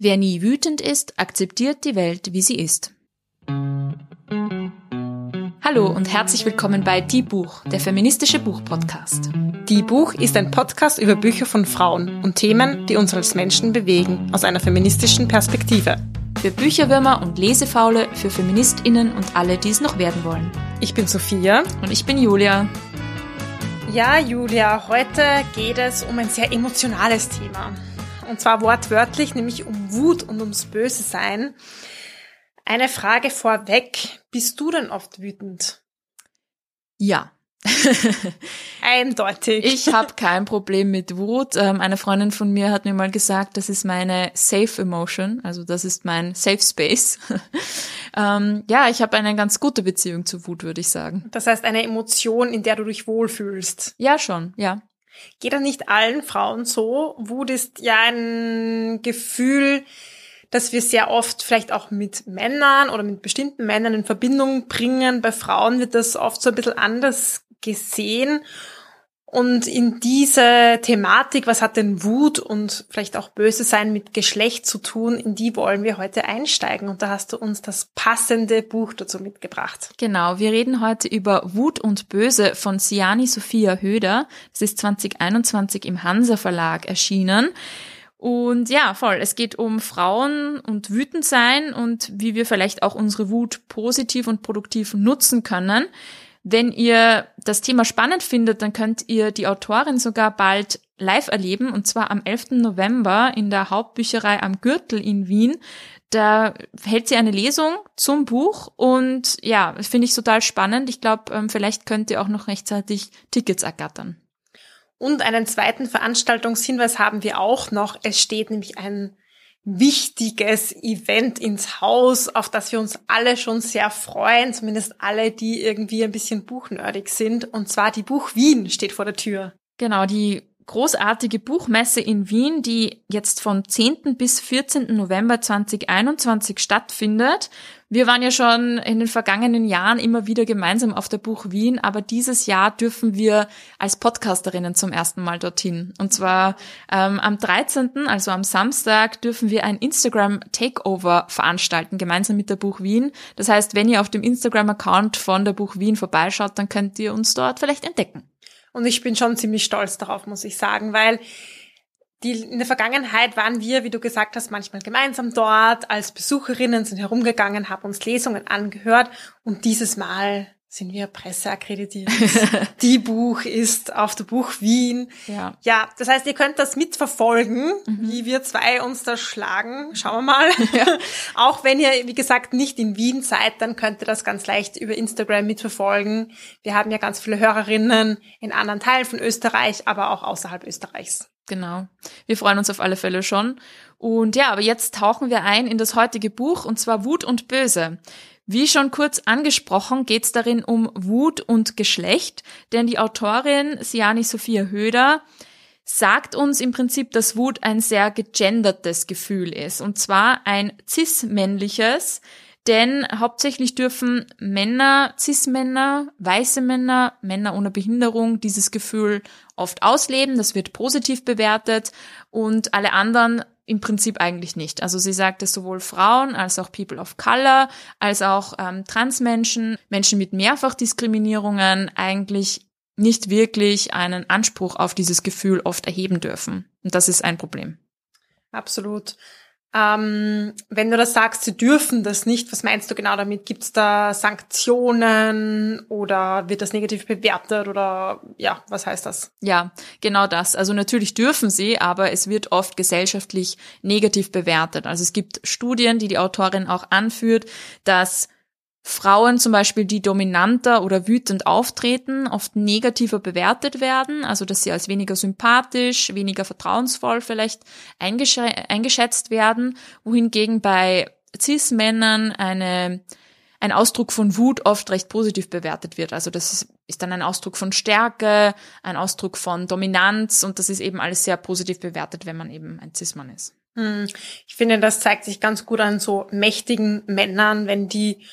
Wer nie wütend ist, akzeptiert die Welt, wie sie ist. Hallo und herzlich willkommen bei Die Buch, der feministische Buchpodcast. Die Buch ist ein Podcast über Bücher von Frauen und Themen, die uns als Menschen bewegen, aus einer feministischen Perspektive. Für Bücherwürmer und Lesefaule, für FeministInnen und alle, die es noch werden wollen. Ich bin Sophia. Und ich bin Julia. Ja, Julia, heute geht es um ein sehr emotionales Thema. Und zwar wortwörtlich, nämlich um Wut und ums Böse sein. Eine Frage vorweg. Bist du denn oft wütend? Ja. Eindeutig. Ich habe kein Problem mit Wut. Ähm, eine Freundin von mir hat mir mal gesagt, das ist meine Safe Emotion, also das ist mein Safe Space. ähm, ja, ich habe eine ganz gute Beziehung zu Wut, würde ich sagen. Das heißt eine Emotion, in der du dich wohlfühlst. Ja, schon, ja. Geht das nicht allen Frauen so? Wut ist ja ein Gefühl, das wir sehr oft vielleicht auch mit Männern oder mit bestimmten Männern in Verbindung bringen. Bei Frauen wird das oft so ein bisschen anders gesehen. Und in diese Thematik, was hat denn Wut und vielleicht auch Böse sein mit Geschlecht zu tun, in die wollen wir heute einsteigen. Und da hast du uns das passende Buch dazu mitgebracht. Genau, wir reden heute über Wut und Böse von Siani Sophia Höder. Das ist 2021 im Hansa Verlag erschienen. Und ja, voll. Es geht um Frauen und wütend sein und wie wir vielleicht auch unsere Wut positiv und produktiv nutzen können. Wenn ihr das Thema spannend findet, dann könnt ihr die Autorin sogar bald live erleben, und zwar am 11. November in der Hauptbücherei am Gürtel in Wien. Da hält sie eine Lesung zum Buch und ja, finde ich total spannend. Ich glaube, ähm, vielleicht könnt ihr auch noch rechtzeitig Tickets ergattern. Und einen zweiten Veranstaltungshinweis haben wir auch noch. Es steht nämlich ein wichtiges Event ins Haus, auf das wir uns alle schon sehr freuen, zumindest alle, die irgendwie ein bisschen buchnördig sind. Und zwar die Buch Wien steht vor der Tür. Genau, die großartige Buchmesse in Wien, die jetzt vom 10. bis 14. November 2021 stattfindet. Wir waren ja schon in den vergangenen Jahren immer wieder gemeinsam auf der Buch Wien, aber dieses Jahr dürfen wir als Podcasterinnen zum ersten Mal dorthin. Und zwar ähm, am 13., also am Samstag, dürfen wir ein Instagram Takeover veranstalten, gemeinsam mit der Buch Wien. Das heißt, wenn ihr auf dem Instagram-Account von der Buch Wien vorbeischaut, dann könnt ihr uns dort vielleicht entdecken. Und ich bin schon ziemlich stolz darauf, muss ich sagen, weil die, in der Vergangenheit waren wir, wie du gesagt hast, manchmal gemeinsam dort als Besucherinnen, sind herumgegangen, haben uns Lesungen angehört und dieses Mal sind wir presseakkreditiert. Die Buch ist auf der Buch Wien. Ja. ja, das heißt, ihr könnt das mitverfolgen, mhm. wie wir zwei uns da schlagen. Schauen wir mal. Ja. Auch wenn ihr, wie gesagt, nicht in Wien seid, dann könnt ihr das ganz leicht über Instagram mitverfolgen. Wir haben ja ganz viele Hörerinnen in anderen Teilen von Österreich, aber auch außerhalb Österreichs. Genau. Wir freuen uns auf alle Fälle schon. Und ja, aber jetzt tauchen wir ein in das heutige Buch, und zwar Wut und Böse. Wie schon kurz angesprochen, geht es darin um Wut und Geschlecht, denn die Autorin Siani Sophia Höder sagt uns im Prinzip, dass Wut ein sehr gegendertes Gefühl ist, und zwar ein cis-männliches, denn hauptsächlich dürfen Männer, Cis-Männer, weiße Männer, Männer ohne Behinderung dieses Gefühl oft ausleben. Das wird positiv bewertet und alle anderen im Prinzip eigentlich nicht. Also sie sagt, dass sowohl Frauen als auch People of Color, als auch ähm, Transmenschen, Menschen mit Mehrfachdiskriminierungen eigentlich nicht wirklich einen Anspruch auf dieses Gefühl oft erheben dürfen. Und das ist ein Problem. Absolut. Ähm, wenn du das sagst, sie dürfen das nicht, was meinst du genau damit? Gibt es da Sanktionen oder wird das negativ bewertet oder ja, was heißt das? Ja, genau das. Also natürlich dürfen sie, aber es wird oft gesellschaftlich negativ bewertet. Also es gibt Studien, die die Autorin auch anführt, dass Frauen zum Beispiel, die dominanter oder wütend auftreten, oft negativer bewertet werden, also dass sie als weniger sympathisch, weniger vertrauensvoll vielleicht eingesch eingeschätzt werden, wohingegen bei Cis-Männern eine, ein Ausdruck von Wut oft recht positiv bewertet wird. Also das ist, ist dann ein Ausdruck von Stärke, ein Ausdruck von Dominanz und das ist eben alles sehr positiv bewertet, wenn man eben ein Cis-Mann ist. Hm. Ich finde, das zeigt sich ganz gut an so mächtigen Männern, wenn die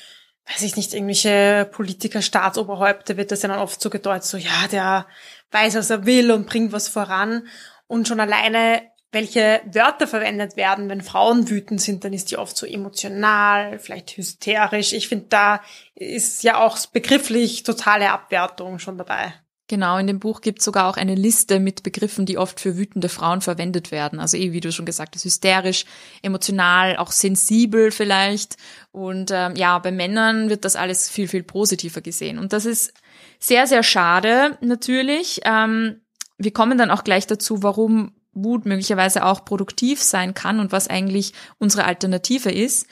weiß ich nicht, irgendwelche Politiker, Staatsoberhäupter wird das ja dann oft so gedeutet, so ja, der weiß, was er will und bringt was voran. Und schon alleine, welche Wörter verwendet werden, wenn Frauen wütend sind, dann ist die oft so emotional, vielleicht hysterisch. Ich finde, da ist ja auch begrifflich totale Abwertung schon dabei. Genau, in dem Buch gibt es sogar auch eine Liste mit Begriffen, die oft für wütende Frauen verwendet werden. Also eh, wie du schon gesagt hast, hysterisch, emotional, auch sensibel vielleicht. Und ähm, ja, bei Männern wird das alles viel, viel positiver gesehen. Und das ist sehr, sehr schade natürlich. Ähm, wir kommen dann auch gleich dazu, warum Wut möglicherweise auch produktiv sein kann und was eigentlich unsere Alternative ist.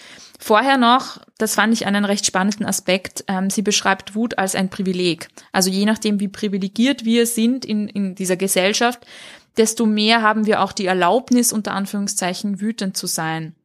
Vorher noch, das fand ich einen recht spannenden Aspekt, ähm, sie beschreibt Wut als ein Privileg. Also je nachdem, wie privilegiert wir sind in, in dieser Gesellschaft, desto mehr haben wir auch die Erlaubnis, unter Anführungszeichen, wütend zu sein.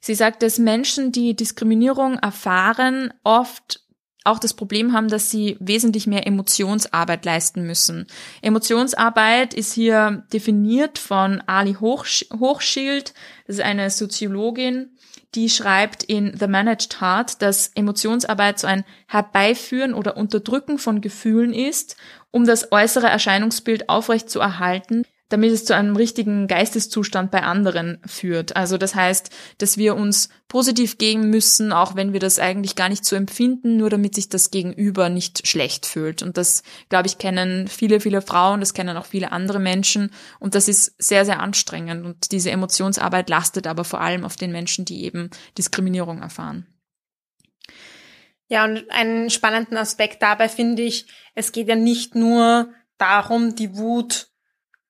Sie sagt, dass Menschen, die Diskriminierung erfahren, oft auch das Problem haben, dass sie wesentlich mehr Emotionsarbeit leisten müssen. Emotionsarbeit ist hier definiert von Ali Hochsch Hochschild, das ist eine Soziologin, die schreibt in The Managed Heart, dass Emotionsarbeit so ein Herbeiführen oder Unterdrücken von Gefühlen ist, um das äußere Erscheinungsbild aufrecht zu erhalten, damit es zu einem richtigen Geisteszustand bei anderen führt. Also das heißt, dass wir uns positiv geben müssen, auch wenn wir das eigentlich gar nicht so empfinden, nur damit sich das Gegenüber nicht schlecht fühlt. Und das, glaube ich, kennen viele, viele Frauen, das kennen auch viele andere Menschen. Und das ist sehr, sehr anstrengend. Und diese Emotionsarbeit lastet aber vor allem auf den Menschen, die eben Diskriminierung erfahren. Ja, und einen spannenden Aspekt dabei finde ich, es geht ja nicht nur darum, die Wut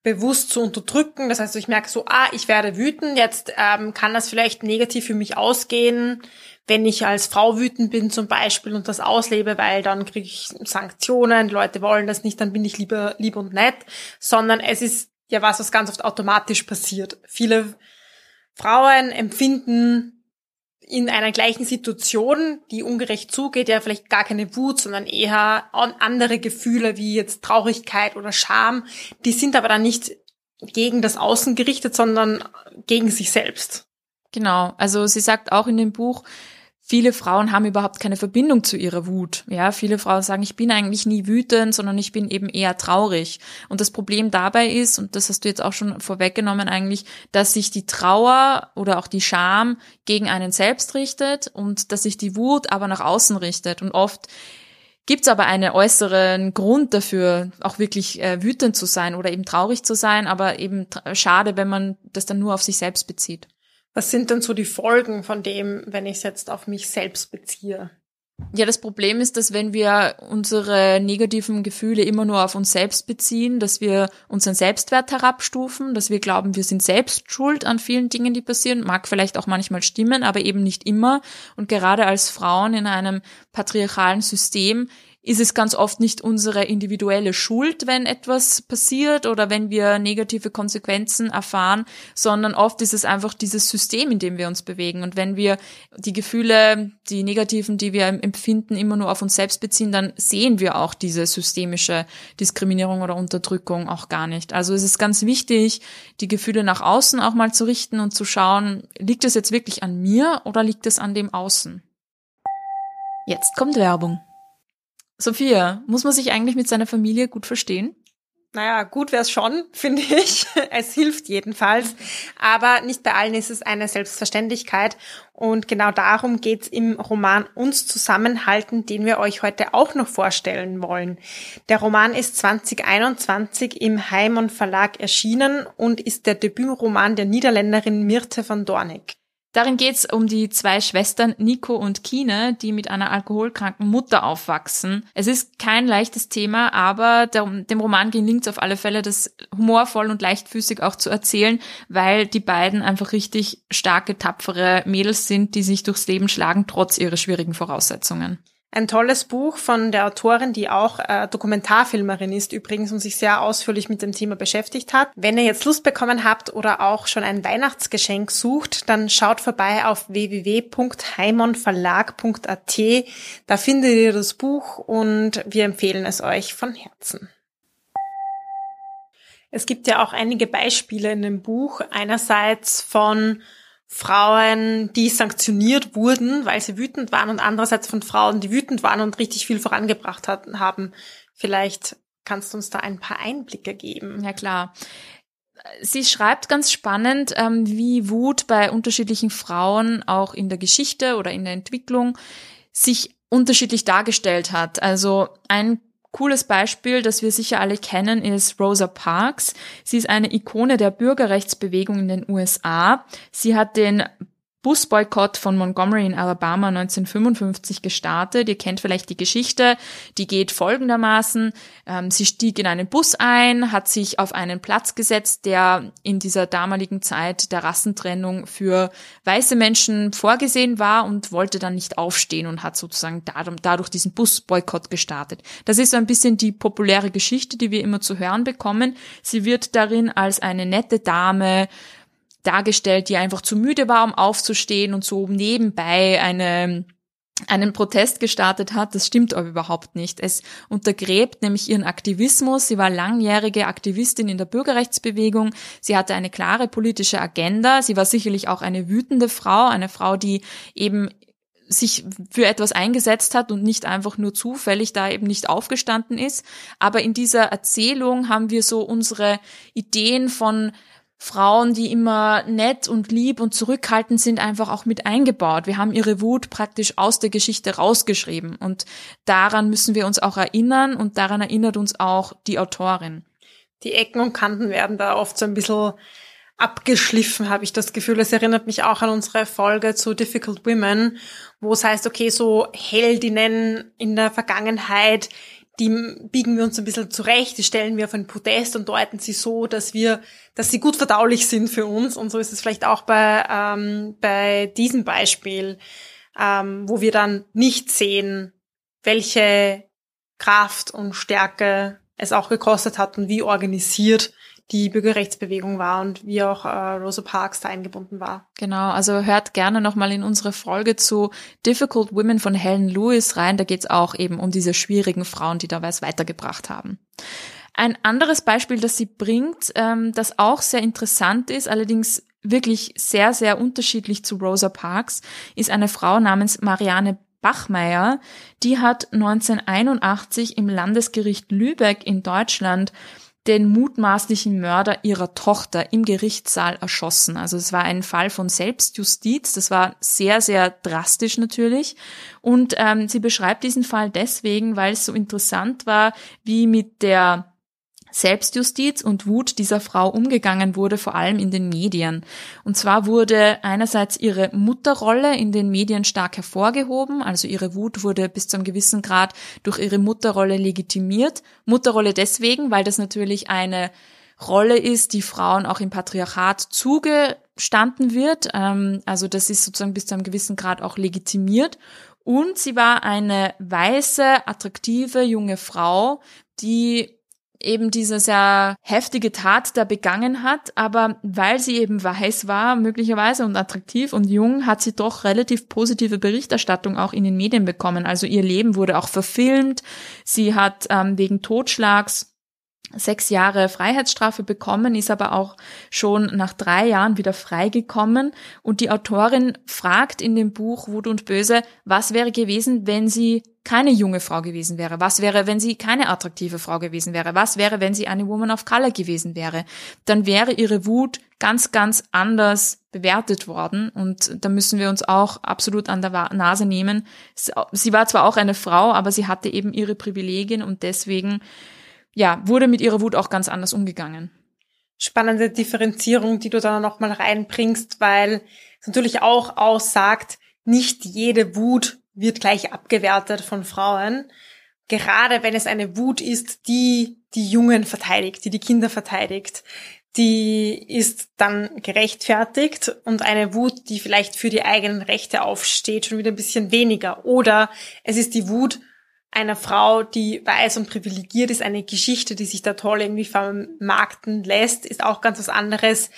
bewusst zu unterdrücken. Das heißt, ich merke so, ah, ich werde wütend, jetzt ähm, kann das vielleicht negativ für mich ausgehen, wenn ich als Frau wütend bin zum Beispiel und das auslebe, weil dann kriege ich Sanktionen, Leute wollen das nicht, dann bin ich lieber lieb und nett, sondern es ist ja was, was ganz oft automatisch passiert. Viele Frauen empfinden in einer gleichen Situation, die ungerecht zugeht, ja vielleicht gar keine Wut, sondern eher andere Gefühle wie jetzt Traurigkeit oder Scham, die sind aber dann nicht gegen das Außen gerichtet, sondern gegen sich selbst. Genau, also sie sagt auch in dem Buch, Viele Frauen haben überhaupt keine Verbindung zu ihrer Wut. Ja, viele Frauen sagen, ich bin eigentlich nie wütend, sondern ich bin eben eher traurig. Und das Problem dabei ist, und das hast du jetzt auch schon vorweggenommen eigentlich, dass sich die Trauer oder auch die Scham gegen einen selbst richtet und dass sich die Wut aber nach außen richtet. Und oft Gibt's aber einen äußeren Grund dafür, auch wirklich äh, wütend zu sein oder eben traurig zu sein, aber eben schade, wenn man das dann nur auf sich selbst bezieht. Was sind denn so die Folgen von dem, wenn ich es jetzt auf mich selbst beziehe? Ja, das Problem ist, dass wenn wir unsere negativen Gefühle immer nur auf uns selbst beziehen, dass wir unseren Selbstwert herabstufen, dass wir glauben, wir sind selbst schuld an vielen Dingen, die passieren, mag vielleicht auch manchmal stimmen, aber eben nicht immer. Und gerade als Frauen in einem patriarchalen System ist es ganz oft nicht unsere individuelle Schuld, wenn etwas passiert oder wenn wir negative Konsequenzen erfahren, sondern oft ist es einfach dieses System, in dem wir uns bewegen. Und wenn wir die Gefühle, die negativen, die wir empfinden, immer nur auf uns selbst beziehen, dann sehen wir auch diese systemische Diskriminierung oder Unterdrückung auch gar nicht. Also es ist ganz wichtig, die Gefühle nach außen auch mal zu richten und zu schauen, liegt es jetzt wirklich an mir oder liegt es an dem Außen? Jetzt kommt Werbung. Sophia, muss man sich eigentlich mit seiner Familie gut verstehen? Naja, gut wäre es schon, finde ich. Es hilft jedenfalls. Aber nicht bei allen ist es eine Selbstverständlichkeit. Und genau darum geht's im Roman Uns zusammenhalten, den wir euch heute auch noch vorstellen wollen. Der Roman ist 2021 im Heimon Verlag erschienen und ist der Debütroman der Niederländerin Mirte van Dornik. Darin geht es um die zwei Schwestern Nico und Kine, die mit einer alkoholkranken Mutter aufwachsen. Es ist kein leichtes Thema, aber dem Roman gelingt es auf alle Fälle, das humorvoll und leichtfüßig auch zu erzählen, weil die beiden einfach richtig starke, tapfere Mädels sind, die sich durchs Leben schlagen, trotz ihrer schwierigen Voraussetzungen. Ein tolles Buch von der Autorin, die auch äh, Dokumentarfilmerin ist übrigens und sich sehr ausführlich mit dem Thema beschäftigt hat. Wenn ihr jetzt Lust bekommen habt oder auch schon ein Weihnachtsgeschenk sucht, dann schaut vorbei auf www.heimonverlag.at. Da findet ihr das Buch und wir empfehlen es euch von Herzen. Es gibt ja auch einige Beispiele in dem Buch. Einerseits von Frauen, die sanktioniert wurden, weil sie wütend waren und andererseits von Frauen, die wütend waren und richtig viel vorangebracht hatten, haben. Vielleicht kannst du uns da ein paar Einblicke geben. Ja klar. sie schreibt ganz spannend, ähm, wie Wut bei unterschiedlichen Frauen auch in der Geschichte oder in der Entwicklung sich unterschiedlich dargestellt hat. Also ein cooles Beispiel, das wir sicher alle kennen, ist Rosa Parks. Sie ist eine Ikone der Bürgerrechtsbewegung in den USA. Sie hat den Busboykott von Montgomery in Alabama 1955 gestartet. Ihr kennt vielleicht die Geschichte. Die geht folgendermaßen. Ähm, sie stieg in einen Bus ein, hat sich auf einen Platz gesetzt, der in dieser damaligen Zeit der Rassentrennung für weiße Menschen vorgesehen war und wollte dann nicht aufstehen und hat sozusagen dadurch diesen Busboykott gestartet. Das ist so ein bisschen die populäre Geschichte, die wir immer zu hören bekommen. Sie wird darin als eine nette Dame dargestellt, die einfach zu müde war, um aufzustehen und so nebenbei eine einen Protest gestartet hat, das stimmt aber überhaupt nicht. Es untergräbt nämlich ihren Aktivismus. Sie war langjährige Aktivistin in der Bürgerrechtsbewegung. Sie hatte eine klare politische Agenda. Sie war sicherlich auch eine wütende Frau, eine Frau, die eben sich für etwas eingesetzt hat und nicht einfach nur zufällig da eben nicht aufgestanden ist. Aber in dieser Erzählung haben wir so unsere Ideen von Frauen, die immer nett und lieb und zurückhaltend sind, einfach auch mit eingebaut. Wir haben ihre Wut praktisch aus der Geschichte rausgeschrieben und daran müssen wir uns auch erinnern und daran erinnert uns auch die Autorin. Die Ecken und Kanten werden da oft so ein bisschen abgeschliffen, habe ich das Gefühl. Es erinnert mich auch an unsere Folge zu Difficult Women, wo es heißt, okay, so Heldinnen in der Vergangenheit, die biegen wir uns ein bisschen zurecht, die stellen wir auf ein Podest und deuten sie so, dass wir, dass sie gut verdaulich sind für uns. Und so ist es vielleicht auch bei, ähm, bei diesem Beispiel, ähm, wo wir dann nicht sehen, welche Kraft und Stärke es auch gekostet hat und wie organisiert die Bürgerrechtsbewegung war und wie auch äh, Rosa Parks da eingebunden war. Genau, also hört gerne nochmal in unsere Folge zu Difficult Women von Helen Lewis rein. Da geht's auch eben um diese schwierigen Frauen, die da was weitergebracht haben. Ein anderes Beispiel, das sie bringt, ähm, das auch sehr interessant ist, allerdings wirklich sehr, sehr unterschiedlich zu Rosa Parks, ist eine Frau namens Marianne Bachmeier. Die hat 1981 im Landesgericht Lübeck in Deutschland den mutmaßlichen Mörder ihrer Tochter im Gerichtssaal erschossen. Also es war ein Fall von Selbstjustiz. Das war sehr, sehr drastisch natürlich. Und ähm, sie beschreibt diesen Fall deswegen, weil es so interessant war, wie mit der Selbstjustiz und Wut dieser Frau umgegangen wurde, vor allem in den Medien. Und zwar wurde einerseits ihre Mutterrolle in den Medien stark hervorgehoben, also ihre Wut wurde bis zu einem gewissen Grad durch ihre Mutterrolle legitimiert. Mutterrolle deswegen, weil das natürlich eine Rolle ist, die Frauen auch im Patriarchat zugestanden wird. Ähm, also das ist sozusagen bis zu einem gewissen Grad auch legitimiert. Und sie war eine weiße, attraktive junge Frau, die eben diese sehr heftige Tat da begangen hat, aber weil sie eben weiß war, möglicherweise und attraktiv und jung, hat sie doch relativ positive Berichterstattung auch in den Medien bekommen. Also ihr Leben wurde auch verfilmt. Sie hat ähm, wegen Totschlags sechs Jahre Freiheitsstrafe bekommen, ist aber auch schon nach drei Jahren wieder freigekommen. Und die Autorin fragt in dem Buch Wut und Böse, was wäre gewesen, wenn sie keine junge Frau gewesen wäre? Was wäre, wenn sie keine attraktive Frau gewesen wäre? Was wäre, wenn sie eine Woman of Color gewesen wäre? Dann wäre ihre Wut ganz, ganz anders bewertet worden. Und da müssen wir uns auch absolut an der Nase nehmen. Sie war zwar auch eine Frau, aber sie hatte eben ihre Privilegien und deswegen ja, wurde mit ihrer Wut auch ganz anders umgegangen. Spannende Differenzierung, die du da nochmal reinbringst, weil es natürlich auch aussagt, nicht jede Wut wird gleich abgewertet von Frauen. Gerade wenn es eine Wut ist, die die Jungen verteidigt, die die Kinder verteidigt, die ist dann gerechtfertigt und eine Wut, die vielleicht für die eigenen Rechte aufsteht, schon wieder ein bisschen weniger. Oder es ist die Wut einer Frau, die weiß und privilegiert ist, eine Geschichte, die sich da toll irgendwie vermarkten lässt, ist auch ganz was anderes.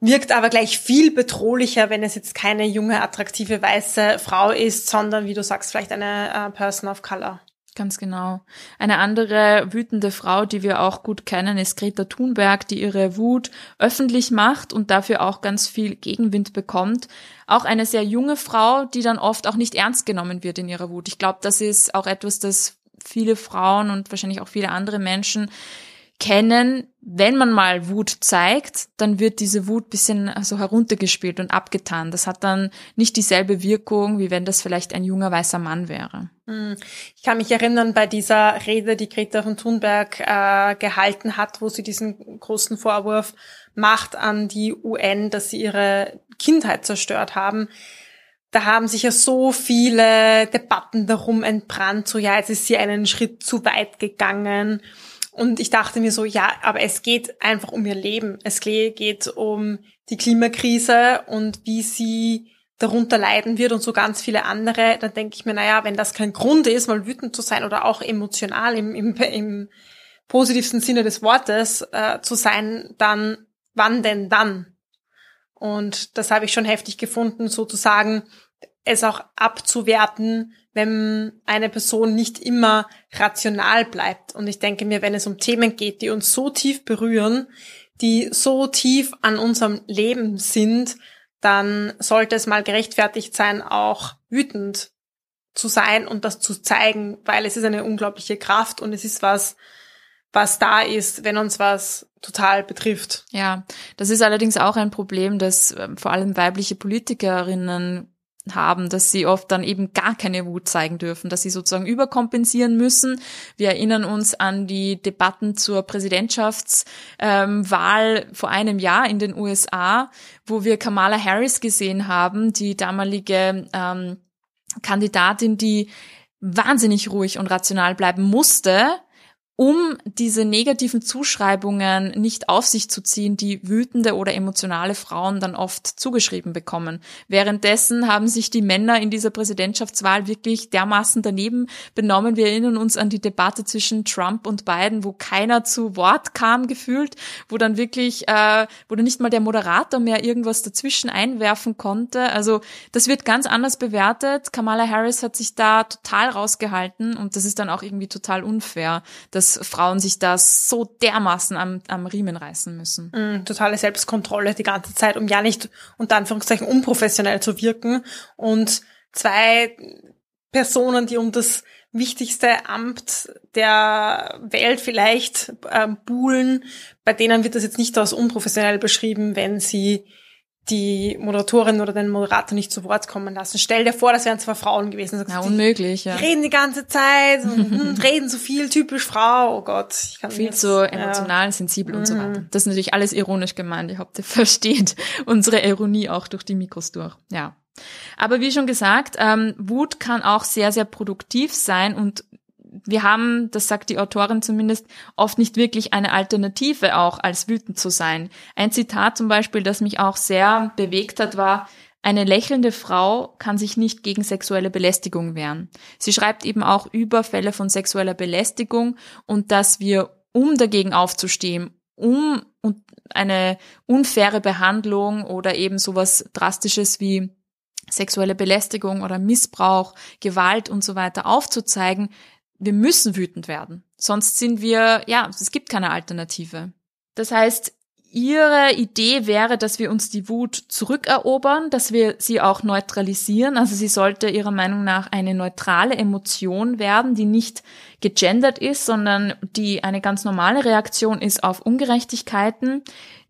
Wirkt aber gleich viel bedrohlicher, wenn es jetzt keine junge, attraktive, weiße Frau ist, sondern, wie du sagst, vielleicht eine uh, Person of Color. Ganz genau. Eine andere wütende Frau, die wir auch gut kennen, ist Greta Thunberg, die ihre Wut öffentlich macht und dafür auch ganz viel Gegenwind bekommt. Auch eine sehr junge Frau, die dann oft auch nicht ernst genommen wird in ihrer Wut. Ich glaube, das ist auch etwas, das viele Frauen und wahrscheinlich auch viele andere Menschen kennen, wenn man mal Wut zeigt, dann wird diese Wut bisschen also heruntergespielt und abgetan. Das hat dann nicht dieselbe Wirkung, wie wenn das vielleicht ein junger weißer Mann wäre. Hm. Ich kann mich erinnern bei dieser Rede, die Greta von Thunberg äh, gehalten hat, wo sie diesen großen Vorwurf macht an die UN, dass sie ihre Kindheit zerstört haben da haben sich ja so viele Debatten darum entbrannt, so ja, jetzt ist sie einen Schritt zu weit gegangen. Und ich dachte mir so, ja, aber es geht einfach um ihr Leben. Es geht um die Klimakrise und wie sie darunter leiden wird und so ganz viele andere. Dann denke ich mir, naja, wenn das kein Grund ist, mal wütend zu sein oder auch emotional im, im, im positivsten Sinne des Wortes äh, zu sein, dann wann denn dann? Und das habe ich schon heftig gefunden, sozusagen es auch abzuwerten, wenn eine Person nicht immer rational bleibt. Und ich denke mir, wenn es um Themen geht, die uns so tief berühren, die so tief an unserem Leben sind, dann sollte es mal gerechtfertigt sein, auch wütend zu sein und das zu zeigen, weil es ist eine unglaubliche Kraft und es ist was, was da ist, wenn uns was total betrifft. Ja, das ist allerdings auch ein Problem, dass ähm, vor allem weibliche Politikerinnen haben, dass sie oft dann eben gar keine Wut zeigen dürfen, dass sie sozusagen überkompensieren müssen. Wir erinnern uns an die Debatten zur Präsidentschaftswahl ähm, vor einem Jahr in den USA, wo wir Kamala Harris gesehen haben, die damalige ähm, Kandidatin, die wahnsinnig ruhig und rational bleiben musste, um diese negativen Zuschreibungen nicht auf sich zu ziehen, die wütende oder emotionale Frauen dann oft zugeschrieben bekommen. Währenddessen haben sich die Männer in dieser Präsidentschaftswahl wirklich dermaßen daneben benommen. Wir erinnern uns an die Debatte zwischen Trump und Biden, wo keiner zu Wort kam gefühlt, wo dann wirklich, äh, wo dann nicht mal der Moderator mehr irgendwas dazwischen einwerfen konnte. Also das wird ganz anders bewertet. Kamala Harris hat sich da total rausgehalten und das ist dann auch irgendwie total unfair, dass dass Frauen sich das so dermaßen am, am Riemen reißen müssen. Mm, totale Selbstkontrolle die ganze Zeit, um ja nicht unter Anführungszeichen unprofessionell zu wirken. Und zwei Personen, die um das wichtigste Amt der Welt vielleicht äh, buhlen, bei denen wird das jetzt nicht als unprofessionell beschrieben, wenn sie die Moderatorin oder den Moderator nicht zu Wort kommen lassen. Stell dir vor, das wären zwei Frauen gewesen. Sagst, ja, unmöglich, ja. Die reden die ganze Zeit und, und reden so viel, typisch Frau, oh Gott. Ich kann viel zu emotional, ja. sensibel und mhm. so weiter. Das ist natürlich alles ironisch gemeint. Ich hoffe, ihr versteht unsere Ironie auch durch die Mikros durch. Ja. Aber wie schon gesagt, ähm, Wut kann auch sehr, sehr produktiv sein und wir haben, das sagt die Autorin zumindest, oft nicht wirklich eine Alternative auch als wütend zu sein. Ein Zitat zum Beispiel, das mich auch sehr bewegt hat, war, eine lächelnde Frau kann sich nicht gegen sexuelle Belästigung wehren. Sie schreibt eben auch über Fälle von sexueller Belästigung und dass wir, um dagegen aufzustehen, um eine unfaire Behandlung oder eben sowas Drastisches wie sexuelle Belästigung oder Missbrauch, Gewalt und so weiter aufzuzeigen, wir müssen wütend werden. Sonst sind wir, ja, es gibt keine Alternative. Das heißt, Ihre Idee wäre, dass wir uns die Wut zurückerobern, dass wir sie auch neutralisieren. Also sie sollte Ihrer Meinung nach eine neutrale Emotion werden, die nicht gegendert ist, sondern die eine ganz normale Reaktion ist auf Ungerechtigkeiten,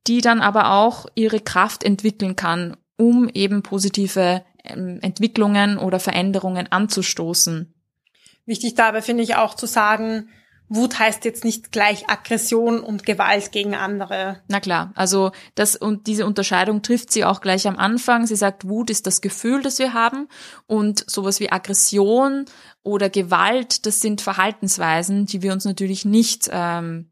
die dann aber auch ihre Kraft entwickeln kann, um eben positive ähm, Entwicklungen oder Veränderungen anzustoßen. Wichtig dabei finde ich auch zu sagen, Wut heißt jetzt nicht gleich Aggression und Gewalt gegen andere. Na klar, also das und diese Unterscheidung trifft sie auch gleich am Anfang. Sie sagt, Wut ist das Gefühl, das wir haben und sowas wie Aggression oder Gewalt, das sind Verhaltensweisen, die wir uns natürlich nicht ähm,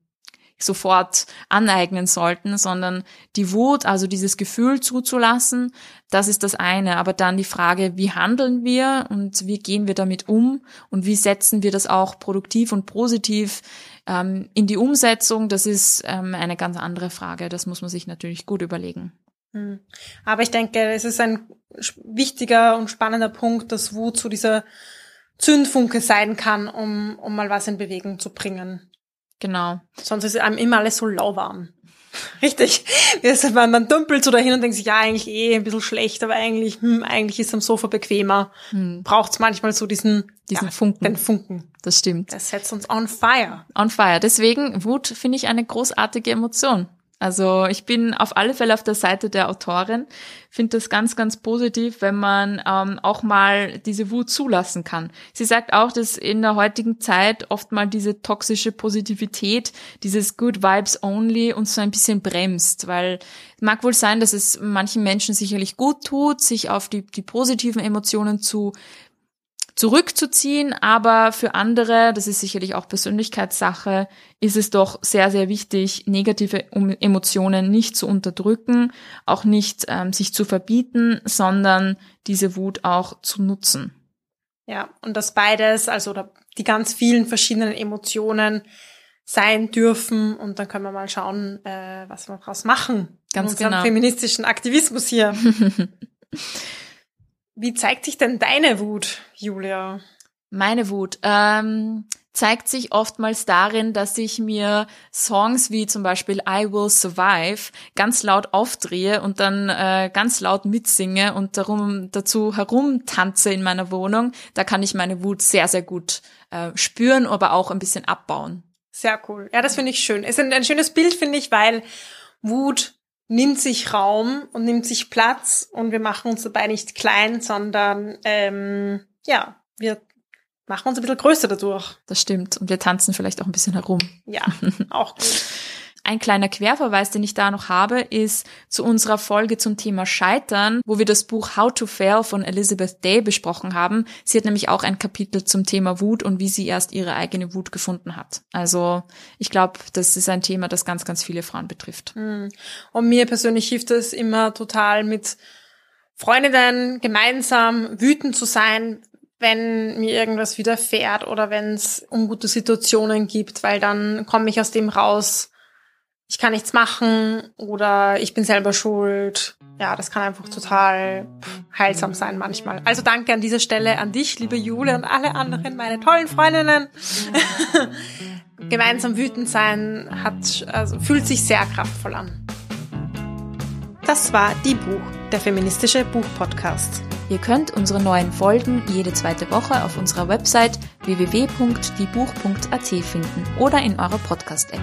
sofort aneignen sollten, sondern die Wut, also dieses Gefühl zuzulassen, das ist das eine. Aber dann die Frage, wie handeln wir und wie gehen wir damit um und wie setzen wir das auch produktiv und positiv ähm, in die Umsetzung, das ist ähm, eine ganz andere Frage. Das muss man sich natürlich gut überlegen. Hm. Aber ich denke, es ist ein wichtiger und spannender Punkt, dass Wut zu dieser Zündfunke sein kann, um, um mal was in Bewegung zu bringen. Genau. Sonst ist einem immer alles so lauwarm. Richtig. Man, man dümpelt so dahin und denkt sich, ja, eigentlich eh ein bisschen schlecht, aber eigentlich, hm, eigentlich ist am Sofa bequemer. Hm. Braucht's manchmal so diesen, diesen ja, Funken. Den Funken. Das stimmt. Das setzt uns on fire. On fire. Deswegen, Wut finde ich eine großartige Emotion. Also ich bin auf alle Fälle auf der Seite der Autorin, finde das ganz, ganz positiv, wenn man ähm, auch mal diese Wut zulassen kann. Sie sagt auch, dass in der heutigen Zeit oft mal diese toxische Positivität, dieses Good Vibes Only uns so ein bisschen bremst, weil mag wohl sein, dass es manchen Menschen sicherlich gut tut, sich auf die, die positiven Emotionen zu zurückzuziehen, aber für andere, das ist sicherlich auch Persönlichkeitssache, ist es doch sehr, sehr wichtig, negative Emotionen nicht zu unterdrücken, auch nicht ähm, sich zu verbieten, sondern diese Wut auch zu nutzen. Ja, und das beides, also die ganz vielen verschiedenen Emotionen sein dürfen und dann können wir mal schauen, äh, was wir daraus machen. Ganz genau. feministischen Aktivismus hier. Wie zeigt sich denn deine Wut, Julia? Meine Wut ähm, zeigt sich oftmals darin, dass ich mir Songs wie zum Beispiel I Will Survive ganz laut aufdrehe und dann äh, ganz laut mitsinge und darum dazu herumtanze in meiner Wohnung. Da kann ich meine Wut sehr, sehr gut äh, spüren, aber auch ein bisschen abbauen. Sehr cool. Ja, das finde ich schön. Es ist ein, ein schönes Bild, finde ich, weil Wut nimmt sich Raum und nimmt sich Platz und wir machen uns dabei nicht klein, sondern ähm, ja, wir machen uns ein bisschen größer dadurch. Das stimmt. Und wir tanzen vielleicht auch ein bisschen herum. Ja, auch gut. Ein kleiner Querverweis, den ich da noch habe, ist zu unserer Folge zum Thema Scheitern, wo wir das Buch How to Fail von Elizabeth Day besprochen haben. Sie hat nämlich auch ein Kapitel zum Thema Wut und wie sie erst ihre eigene Wut gefunden hat. Also ich glaube, das ist ein Thema, das ganz, ganz viele Frauen betrifft. Hm. Und mir persönlich hilft es immer total mit Freundinnen gemeinsam wütend zu sein, wenn mir irgendwas widerfährt oder wenn es ungute Situationen gibt, weil dann komme ich aus dem raus, ich kann nichts machen oder ich bin selber schuld. Ja, das kann einfach total heilsam sein manchmal. Also danke an dieser Stelle an dich, liebe Jule und alle anderen, meine tollen Freundinnen. Gemeinsam wütend sein hat, also fühlt sich sehr kraftvoll an. Das war Die Buch, der feministische Buchpodcast. Ihr könnt unsere neuen Folgen jede zweite Woche auf unserer Website www.diebuch.at finden oder in eurer Podcast-App.